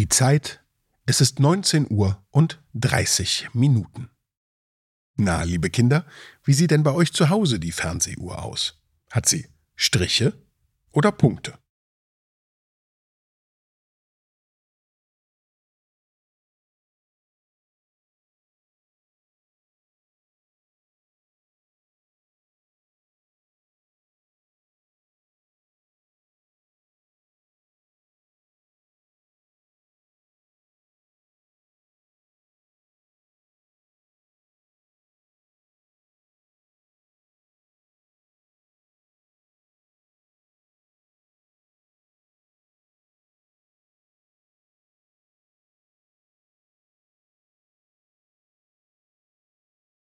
Die Zeit, es ist 19 Uhr und 30 Minuten. Na, liebe Kinder, wie sieht denn bei euch zu Hause die Fernsehuhr aus? Hat sie Striche oder Punkte?